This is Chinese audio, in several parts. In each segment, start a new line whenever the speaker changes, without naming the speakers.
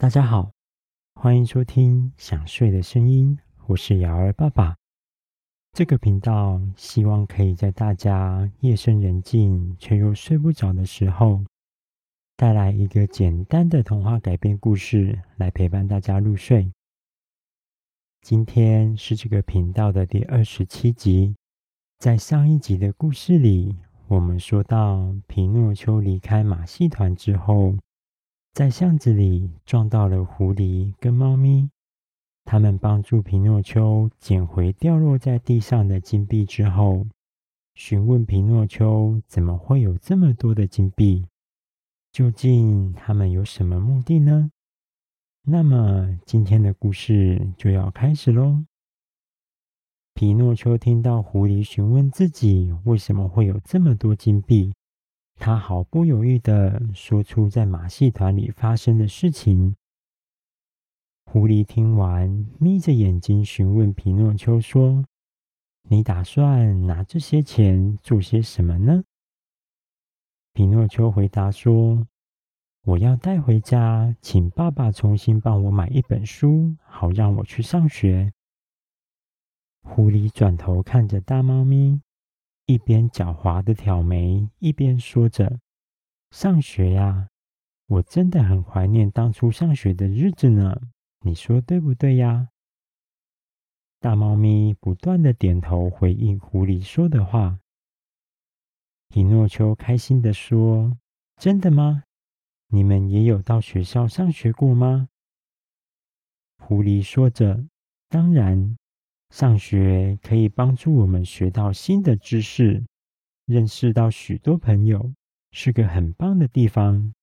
大家好，欢迎收听《想睡的声音》，我是瑶儿爸爸。这个频道希望可以在大家夜深人静却又睡不着的时候，带来一个简单的童话改编故事，来陪伴大家入睡。今天是这个频道的第二十七集。在上一集的故事里，我们说到皮诺丘离开马戏团之后，在巷子里撞到了狐狸跟猫咪，他们帮助皮诺丘捡回掉落在地上的金币之后，询问皮诺丘怎么会有这么多的金币？究竟他们有什么目的呢？那么今天的故事就要开始喽。皮诺丘听到狐狸询问自己为什么会有这么多金币。他毫不犹豫的说出在马戏团里发生的事情。狐狸听完，眯着眼睛询问皮诺丘说：“你打算拿这些钱做些什么呢？”皮诺丘回答说：“我要带回家，请爸爸重新帮我买一本书，好让我去上学。”狐狸转头看着大猫咪。一边狡猾的挑眉，一边说着：“上学呀，我真的很怀念当初上学的日子呢。你说对不对呀？”大猫咪不断的点头回应狐狸说的话。皮诺丘开心的说：“真的吗？你们也有到学校上学过吗？”狐狸说着：“当然。”上学可以帮助我们学到新的知识，认识到许多朋友，是个很棒的地方。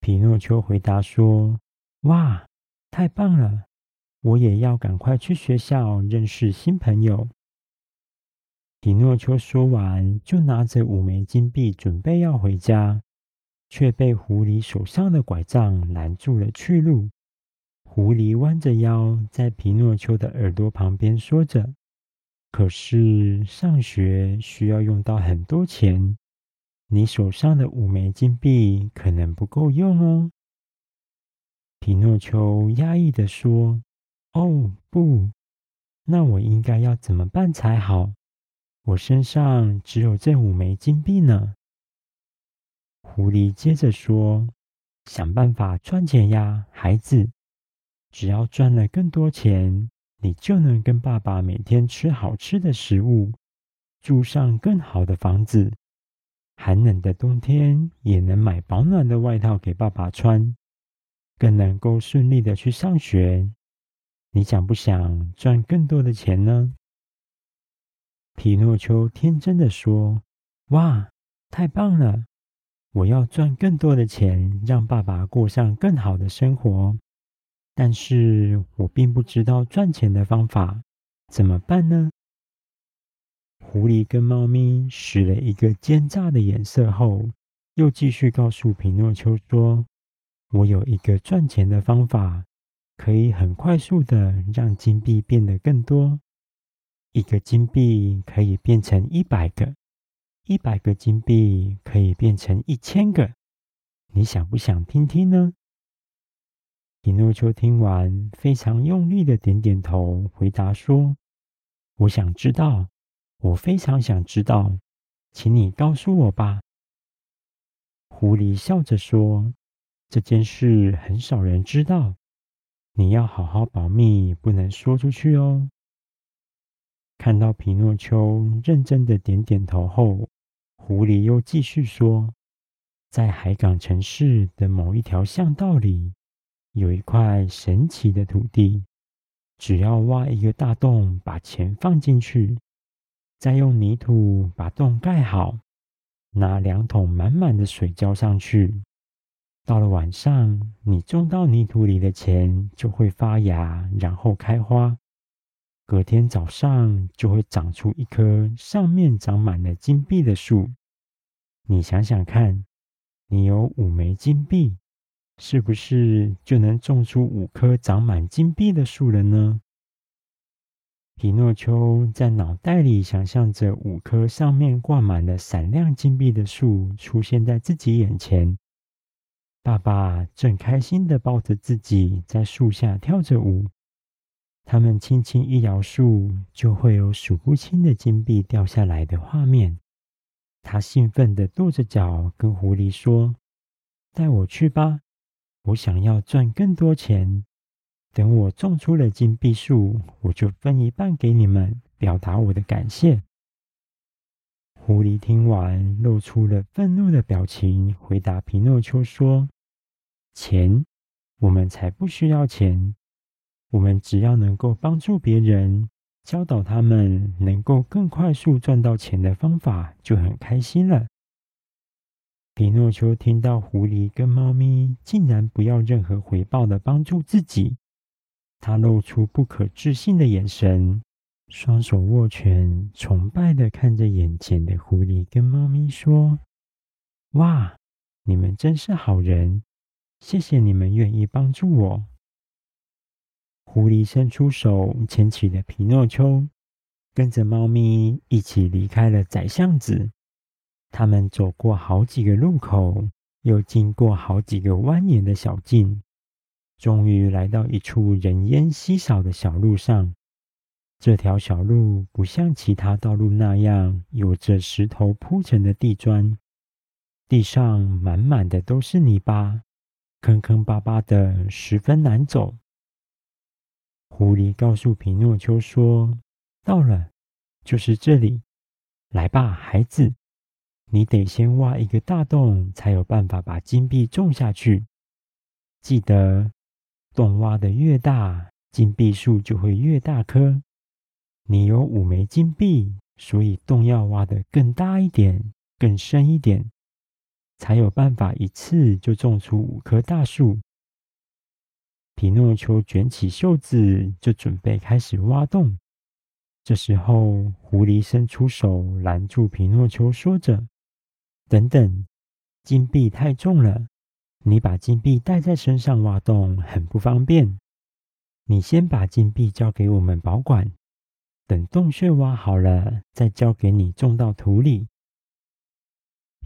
皮诺丘回答说：“哇，太棒了！我也要赶快去学校认识新朋友。”皮诺丘说完，就拿着五枚金币准备要回家，却被狐狸手上的拐杖拦住了去路。狐狸弯着腰，在皮诺丘的耳朵旁边说着：“可是上学需要用到很多钱，你手上的五枚金币可能不够用哦。”皮诺丘压抑地说：“哦，不，那我应该要怎么办才好？我身上只有这五枚金币呢。”狐狸接着说：“想办法赚钱呀，孩子。”只要赚了更多钱，你就能跟爸爸每天吃好吃的食物，住上更好的房子。寒冷的冬天也能买保暖的外套给爸爸穿，更能够顺利的去上学。你想不想赚更多的钱呢？皮诺丘天真的说：“哇，太棒了！我要赚更多的钱，让爸爸过上更好的生活。”但是我并不知道赚钱的方法，怎么办呢？狐狸跟猫咪使了一个奸诈的眼色后，又继续告诉皮诺丘说：“我有一个赚钱的方法，可以很快速的让金币变得更多。一个金币可以变成一百个，一百个金币可以变成一千个。你想不想听听呢？”皮诺丘听完，非常用力的点点头，回答说：“我想知道，我非常想知道，请你告诉我吧。”狐狸笑着说：“这件事很少人知道，你要好好保密，不能说出去哦。”看到皮诺丘认真的点点头后，狐狸又继续说：“在海港城市的某一条巷道里。”有一块神奇的土地，只要挖一个大洞，把钱放进去，再用泥土把洞盖好，拿两桶满满的水浇上去，到了晚上，你种到泥土里的钱就会发芽，然后开花。隔天早上就会长出一棵上面长满了金币的树。你想想看，你有五枚金币。是不是就能种出五棵长满金币的树了呢？皮诺丘在脑袋里想象着五棵上面挂满了闪亮金币的树出现在自己眼前，爸爸正开心地抱着自己在树下跳着舞。他们轻轻一摇树，就会有数不清的金币掉下来的画面。他兴奋地跺着脚，跟狐狸说：“带我去吧，我想要赚更多钱。等我种出了金币树，我就分一半给你们，表达我的感谢。”狐狸听完，露出了愤怒的表情，回答皮诺丘说：“钱，我们才不需要钱。”我们只要能够帮助别人，教导他们能够更快速赚到钱的方法，就很开心了。皮诺丘听到狐狸跟猫咪竟然不要任何回报的帮助自己，他露出不可置信的眼神，双手握拳，崇拜的看着眼前的狐狸跟猫咪说：“哇，你们真是好人，谢谢你们愿意帮助我。”狐狸伸出手牵起了皮诺丘，跟着猫咪一起离开了窄巷子。他们走过好几个路口，又经过好几个蜿蜒的小径，终于来到一处人烟稀少的小路上。这条小路不像其他道路那样有着石头铺成的地砖，地上满满的都是泥巴，坑坑巴巴的，十分难走。狐狸告诉皮诺丘说：“到了，就是这里。来吧，孩子，你得先挖一个大洞，才有办法把金币种下去。记得，洞挖的越大，金币树就会越大颗。你有五枚金币，所以洞要挖得更大一点，更深一点，才有办法一次就种出五棵大树。”皮诺丘卷起袖子，就准备开始挖洞。这时候，狐狸伸出手拦住皮诺丘，说着：“等等，金币太重了，你把金币带在身上挖洞很不方便。你先把金币交给我们保管，等洞穴挖好了，再交给你种到土里。”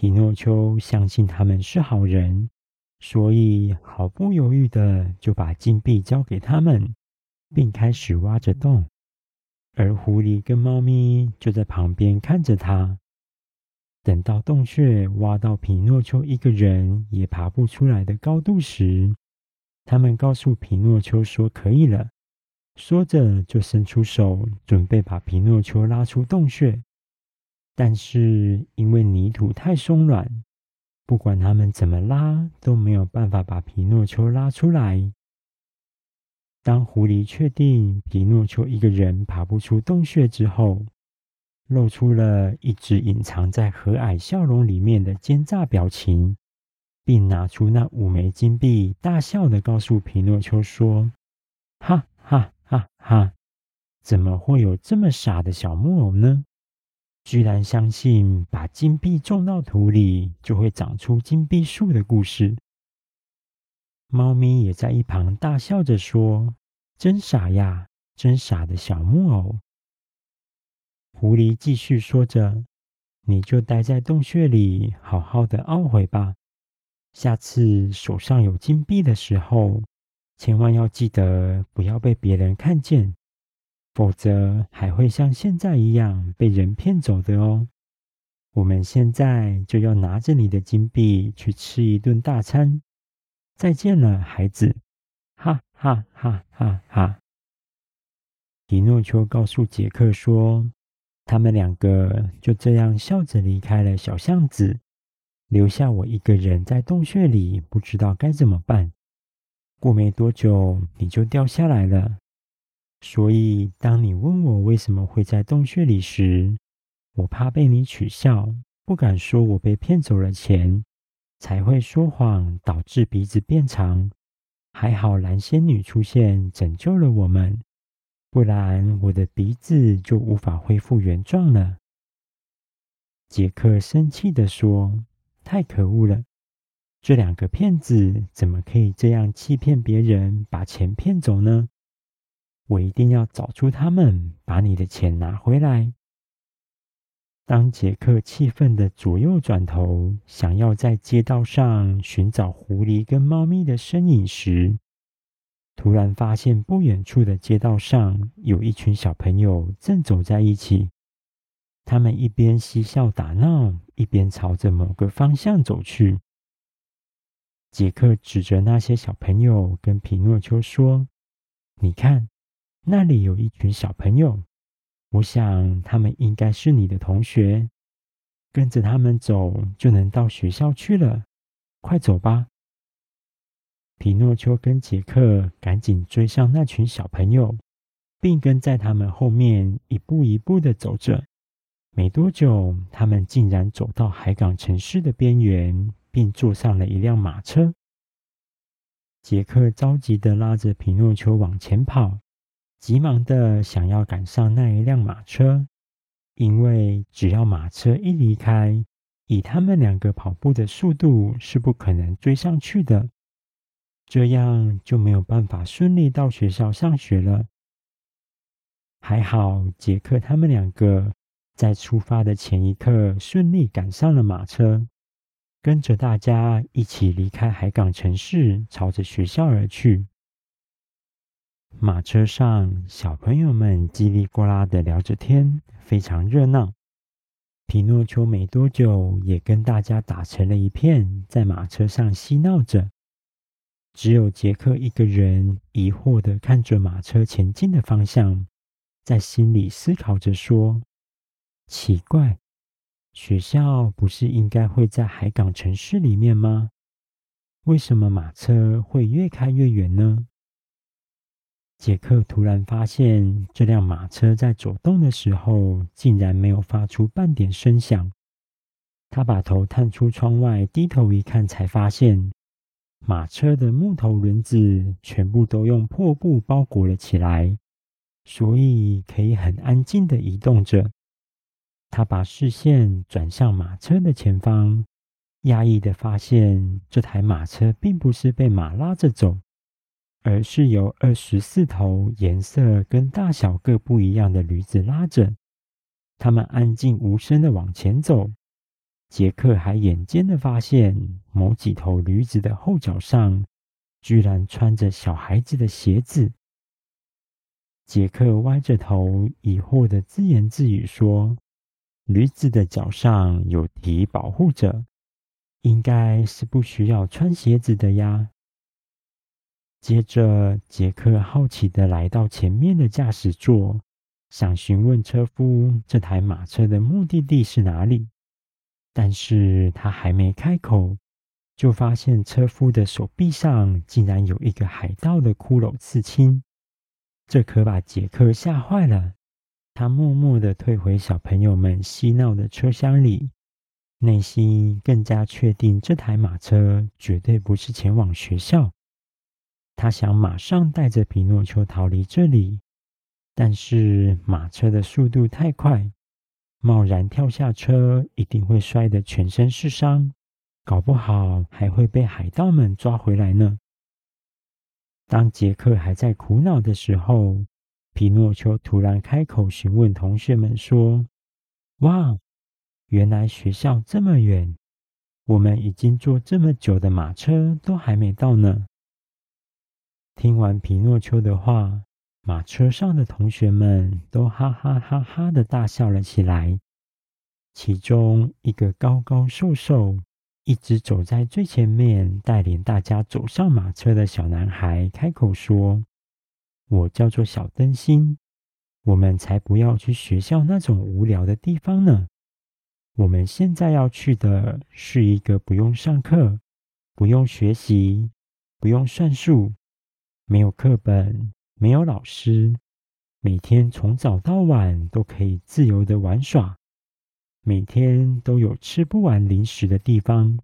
皮诺丘相信他们是好人。所以毫不犹豫的就把金币交给他们，并开始挖着洞，而狐狸跟猫咪就在旁边看着他。等到洞穴挖到皮诺丘一个人也爬不出来的高度时，他们告诉皮诺丘说可以了，说着就伸出手准备把皮诺丘拉出洞穴，但是因为泥土太松软。不管他们怎么拉，都没有办法把皮诺丘拉出来。当狐狸确定皮诺丘一个人爬不出洞穴之后，露出了一直隐藏在和蔼笑容里面的奸诈表情，并拿出那五枚金币，大笑的告诉皮诺丘说：“哈哈哈哈！怎么会有这么傻的小木偶呢？”居然相信把金币种到土里就会长出金币树的故事。猫咪也在一旁大笑着说：“真傻呀，真傻的小木偶。”狐狸继续说着：“你就待在洞穴里，好好的懊悔吧。下次手上有金币的时候，千万要记得不要被别人看见。”否则还会像现在一样被人骗走的哦。我们现在就要拿着你的金币去吃一顿大餐。再见了，孩子！哈哈哈哈哈！皮诺丘告诉杰克说：“他们两个就这样笑着离开了小巷子，留下我一个人在洞穴里，不知道该怎么办。过没多久，你就掉下来了。”所以，当你问我为什么会在洞穴里时，我怕被你取笑，不敢说我被骗走了钱，才会说谎，导致鼻子变长。还好蓝仙女出现，拯救了我们，不然我的鼻子就无法恢复原状了。杰克生气地说：“太可恶了！这两个骗子怎么可以这样欺骗别人，把钱骗走呢？”我一定要找出他们，把你的钱拿回来。当杰克气愤地左右转头，想要在街道上寻找狐狸跟猫咪的身影时，突然发现不远处的街道上有一群小朋友正走在一起。他们一边嬉笑打闹，一边朝着某个方向走去。杰克指着那些小朋友，跟皮诺丘说：“你看，那里有一群小朋友。”我想他们应该是你的同学，跟着他们走就能到学校去了。快走吧！皮诺丘跟杰克赶紧追上那群小朋友，并跟在他们后面一步一步的走着。没多久，他们竟然走到海港城市的边缘，并坐上了一辆马车。杰克着急的拉着皮诺丘往前跑。急忙的想要赶上那一辆马车，因为只要马车一离开，以他们两个跑步的速度是不可能追上去的，这样就没有办法顺利到学校上学了。还好，杰克他们两个在出发的前一刻顺利赶上了马车，跟着大家一起离开海港城市，朝着学校而去。马车上，小朋友们叽里呱啦的聊着天，非常热闹。皮诺丘没多久也跟大家打成了一片，在马车上嬉闹着。只有杰克一个人疑惑的看着马车前进的方向，在心里思考着说：“奇怪，学校不是应该会在海港城市里面吗？为什么马车会越开越远呢？”杰克突然发现，这辆马车在走动的时候，竟然没有发出半点声响。他把头探出窗外，低头一看，才发现马车的木头轮子全部都用破布包裹了起来，所以可以很安静的移动着。他把视线转向马车的前方，讶异的发现，这台马车并不是被马拉着走。而是由二十四头颜色跟大小各不一样的驴子拉着，他们安静无声的往前走。杰克还眼尖的发现，某几头驴子的后脚上居然穿着小孩子的鞋子。杰克歪着头，疑惑的自言自语说：“驴子的脚上有蹄保护着，应该是不需要穿鞋子的呀。”接着，杰克好奇地来到前面的驾驶座，想询问车夫这台马车的目的地是哪里。但是他还没开口，就发现车夫的手臂上竟然有一个海盗的骷髅刺青，这可把杰克吓坏了。他默默地退回小朋友们嬉闹的车厢里，内心更加确定这台马车绝对不是前往学校。他想马上带着皮诺丘逃离这里，但是马车的速度太快，贸然跳下车一定会摔得全身是伤，搞不好还会被海盗们抓回来呢。当杰克还在苦恼的时候，皮诺丘突然开口询问同学们说：“哇，原来学校这么远，我们已经坐这么久的马车都还没到呢。”听完皮诺丘的话，马车上的同学们都哈哈哈哈的大笑了起来。其中一个高高瘦瘦、一直走在最前面、带领大家走上马车的小男孩开口说：“我叫做小灯芯，我们才不要去学校那种无聊的地方呢。我们现在要去的是一个不用上课、不用学习、不用算数。”没有课本，没有老师，每天从早到晚都可以自由的玩耍，每天都有吃不完零食的地方，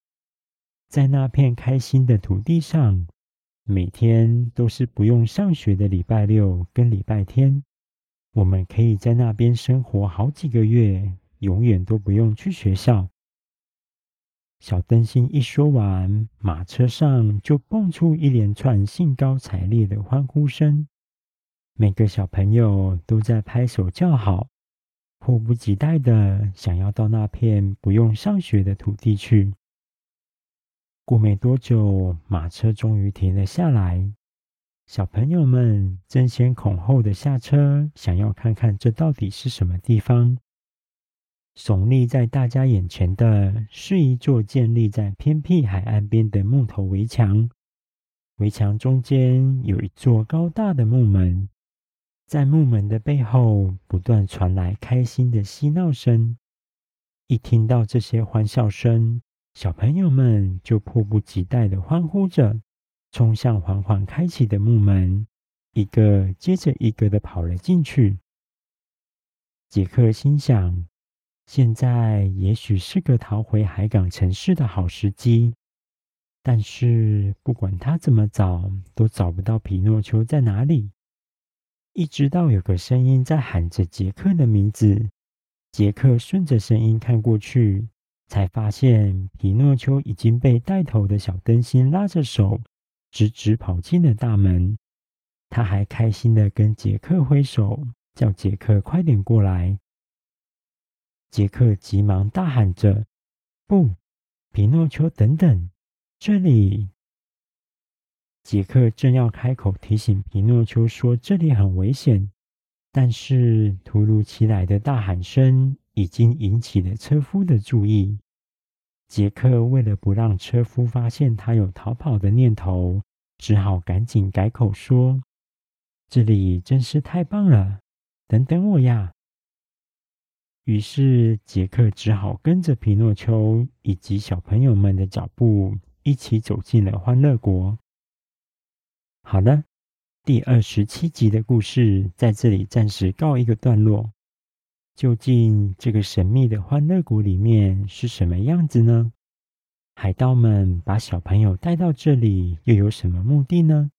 在那片开心的土地上，每天都是不用上学的礼拜六跟礼拜天，我们可以在那边生活好几个月，永远都不用去学校。小灯芯一说完，马车上就蹦出一连串兴高采烈的欢呼声。每个小朋友都在拍手叫好，迫不及待的想要到那片不用上学的土地去。过没多久，马车终于停了下来。小朋友们争先恐后的下车，想要看看这到底是什么地方。耸立在大家眼前的是一座建立在偏僻海岸边的木头围墙，围墙中间有一座高大的木门。在木门的背后，不断传来开心的嬉闹声。一听到这些欢笑声，小朋友们就迫不及待地欢呼着，冲向缓缓开启的木门，一个接着一个地跑了进去。杰克心想，现在也许是个逃回海港城市的好时机，但是不管他怎么找，都找不到皮诺丘在哪里。一直到有个声音在喊着杰克的名字，杰克顺着声音看过去，才发现皮诺丘已经被带头的小灯芯拉着手，直直跑进了大门。他还开心地跟杰克挥手，叫杰克快点过来。杰克急忙大喊着：“不，皮诺丘，等等，这里！”杰克正要开口提醒皮诺丘说：“这里很危险。”但是突如其来的大喊声已经引起了车夫的注意。杰克为了不让车夫发现他有逃跑的念头，只好赶紧改口说：“这里真是太棒了，等等我呀！”于是杰克只好跟着皮诺丘以及小朋友们的脚步，一起走进了欢乐国。好了，第二十七集的故事在这里暂时告一个段落。究竟这个神秘的欢乐谷里面是什么样子呢？海盗们把小朋友带到这里又有什么目的呢？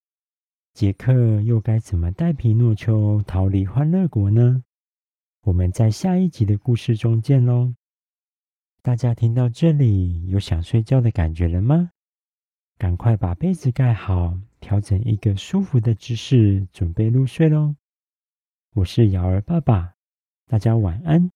杰克又该怎么带皮诺丘逃离欢乐国呢？我们在下一集的故事中见喽！大家听到这里有想睡觉的感觉了吗？赶快把被子盖好。调整一个舒服的姿势，准备入睡喽。我是瑶儿爸爸，大家晚安。